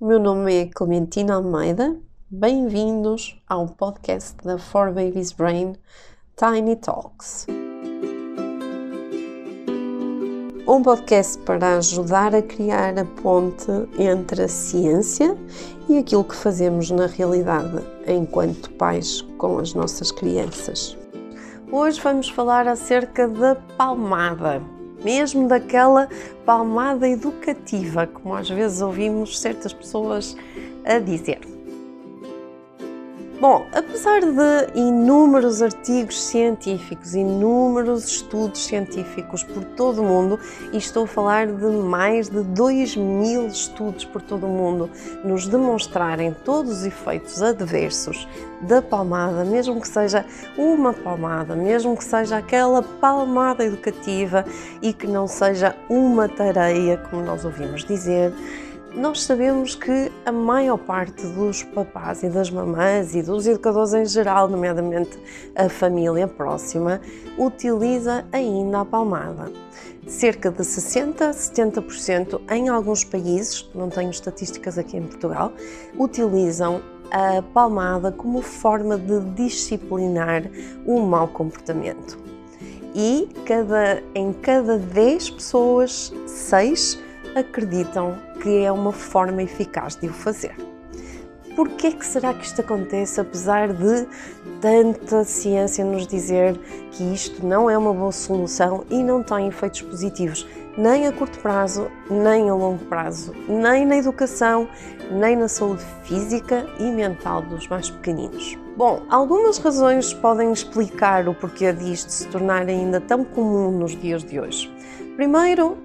O meu nome é Clementina Almeida. Bem-vindos ao podcast da For Babies Brain Tiny Talks. Um podcast para ajudar a criar a ponte entre a ciência e aquilo que fazemos na realidade enquanto pais com as nossas crianças. Hoje vamos falar acerca da palmada mesmo daquela palmada educativa, como às vezes ouvimos certas pessoas a dizer. Bom, apesar de inúmeros artigos científicos, inúmeros estudos científicos por todo o mundo, e estou a falar de mais de 2 mil estudos por todo o mundo, nos demonstrarem todos os efeitos adversos da palmada, mesmo que seja uma palmada, mesmo que seja aquela palmada educativa e que não seja uma tareia, como nós ouvimos dizer, nós sabemos que a maior parte dos papás e das mamães e dos educadores em geral, nomeadamente a família próxima, utiliza ainda a palmada. Cerca de 60 a 70% em alguns países, não tenho estatísticas aqui em Portugal, utilizam a palmada como forma de disciplinar o mau comportamento. E cada, em cada 10 pessoas, 6 acreditam que é uma forma eficaz de o fazer. Por que é que será que isto acontece, apesar de tanta ciência nos dizer que isto não é uma boa solução e não tem efeitos positivos, nem a curto prazo, nem a longo prazo, nem na educação, nem na saúde física e mental dos mais pequeninos? Bom, algumas razões podem explicar o porquê disto se tornar ainda tão comum nos dias de hoje. Primeiro,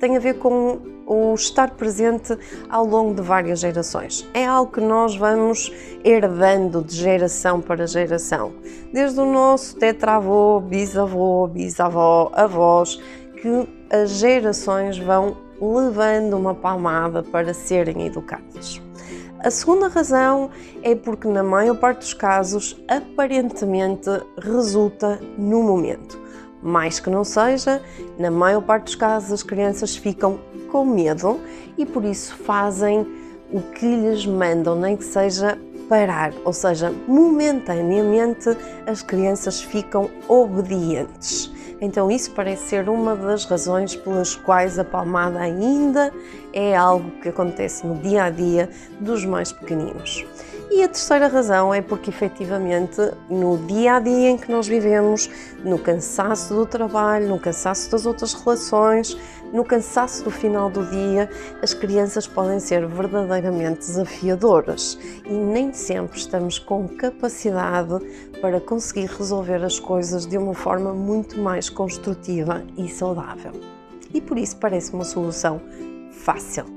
tem a ver com o estar presente ao longo de várias gerações. É algo que nós vamos herdando de geração para geração, desde o nosso tetravô, bisavô, bisavó, avós, que as gerações vão levando uma palmada para serem educadas. A segunda razão é porque, na maior parte dos casos, aparentemente resulta no momento. Mais que não seja, na maior parte dos casos as crianças ficam com medo e por isso fazem o que lhes mandam, nem que seja parar, ou seja, momentaneamente as crianças ficam obedientes. Então, isso parece ser uma das razões pelas quais a palmada ainda é algo que acontece no dia a dia dos mais pequeninos. E a terceira razão é porque, efetivamente, no dia a dia em que nós vivemos, no cansaço do trabalho, no cansaço das outras relações, no cansaço do final do dia, as crianças podem ser verdadeiramente desafiadoras e nem sempre estamos com capacidade para conseguir resolver as coisas de uma forma muito mais construtiva e saudável. E por isso parece uma solução fácil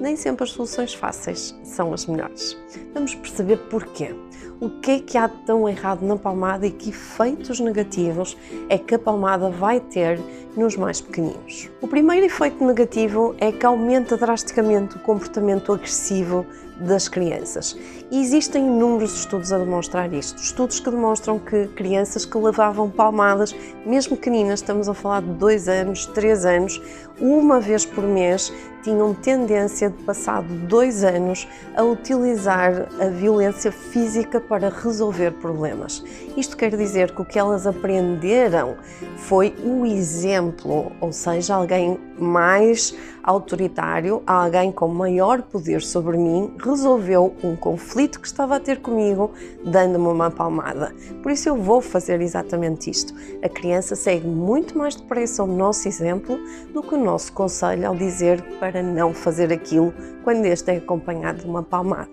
nem sempre as soluções fáceis são as melhores. Vamos perceber porquê. O que é que há tão errado na palmada e que efeitos negativos é que a palmada vai ter nos mais pequeninos? O primeiro efeito negativo é que aumenta drasticamente o comportamento agressivo das crianças. E existem inúmeros estudos a demonstrar isto. Estudos que demonstram que crianças que levavam palmadas, mesmo pequeninas, estamos a falar de 2 anos, 3 anos, uma vez por mês, tinham tendência de, passado dois anos, a utilizar a violência física para resolver problemas. Isto quer dizer que o que elas aprenderam foi o exemplo, ou seja, alguém mais autoritário, alguém com maior poder sobre mim, resolveu um conflito que estava a ter comigo, dando-me uma palmada. Por isso eu vou fazer exatamente isto. A criança segue muito mais depressa o nosso exemplo do que o nosso conselho ao dizer para não fazer aquilo quando este é acompanhado de uma palmada.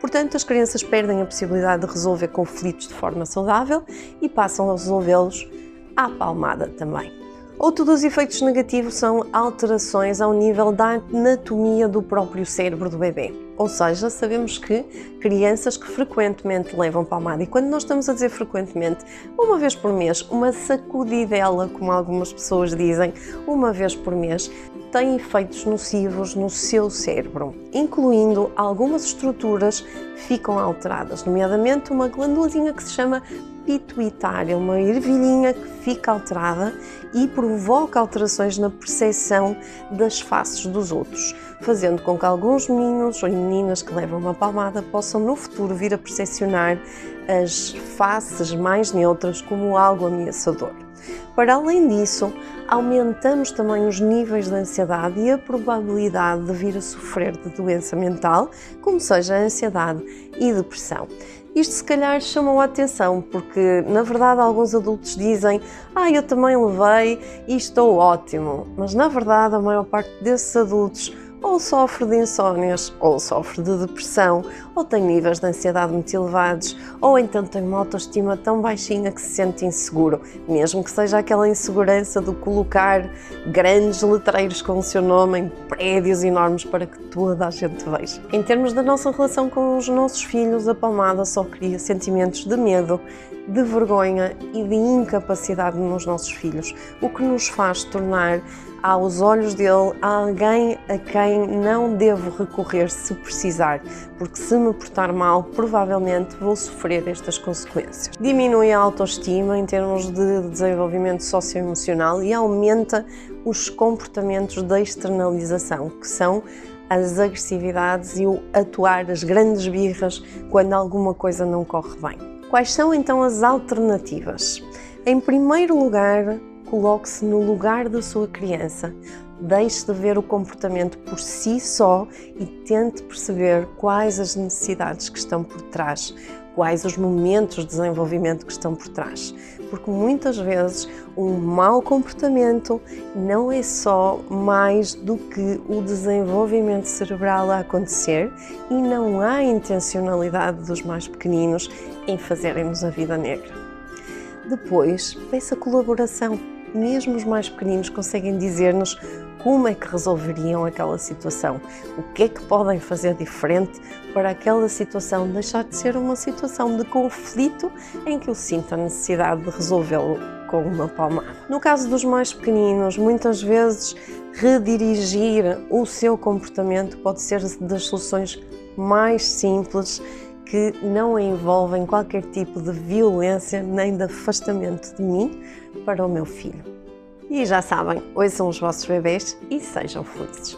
Portanto, as crianças perdem a possibilidade de resolver conflitos de forma saudável e passam a resolvê-los à palmada também. Outro dos efeitos negativos são alterações ao nível da anatomia do próprio cérebro do bebê. Ou seja, sabemos que crianças que frequentemente levam palmada, e quando nós estamos a dizer frequentemente, uma vez por mês, uma sacudidela, como algumas pessoas dizem, uma vez por mês, tem efeitos nocivos no seu cérebro, incluindo algumas estruturas ficam alteradas, nomeadamente uma glândulazinha que se chama pituitária, uma ervilhinha que fica alterada e provoca alterações na percepção das faces dos outros, fazendo com que alguns meninos ou meninas que levam uma palmada possam no futuro vir a percepcionar as faces mais neutras como algo ameaçador. Para além disso, aumentamos também os níveis de ansiedade e a probabilidade de vir a sofrer de doença mental, como seja ansiedade e depressão. Isto se calhar chamou a atenção, porque na verdade alguns adultos dizem ah, eu também levei e estou ótimo, mas na verdade a maior parte desses adultos ou sofre de insónias, ou sofre de depressão, ou tem níveis de ansiedade muito elevados, ou então tem uma autoestima tão baixinha que se sente inseguro, mesmo que seja aquela insegurança de colocar grandes letreiros com o seu nome em prédios enormes para que toda a gente veja. Em termos da nossa relação com os nossos filhos, a palmada só cria sentimentos de medo, de vergonha e de incapacidade nos nossos filhos, o que nos faz tornar aos olhos dele alguém a quem não devo recorrer se precisar, porque se me portar mal, provavelmente vou sofrer estas consequências. Diminui a autoestima em termos de desenvolvimento socioemocional e aumenta os comportamentos de externalização, que são as agressividades e o atuar as grandes birras quando alguma coisa não corre bem. Quais são então as alternativas? Em primeiro lugar, coloque-se no lugar da sua criança. Deixe de ver o comportamento por si só e tente perceber quais as necessidades que estão por trás, quais os momentos de desenvolvimento que estão por trás. Porque muitas vezes um mau comportamento não é só mais do que o desenvolvimento cerebral a acontecer e não há intencionalidade dos mais pequeninos em fazerem-nos a vida negra. Depois, peça colaboração mesmo os mais pequeninos conseguem dizer-nos como é que resolveriam aquela situação, o que é que podem fazer diferente para aquela situação deixar de ser uma situação de conflito em que eu sinto a necessidade de resolvê-lo com uma palmada. No caso dos mais pequeninos, muitas vezes redirigir o seu comportamento pode ser das soluções mais simples que não envolvem qualquer tipo de violência nem de afastamento de mim para o meu filho. E já sabem, hoje são os vossos bebês e sejam felizes.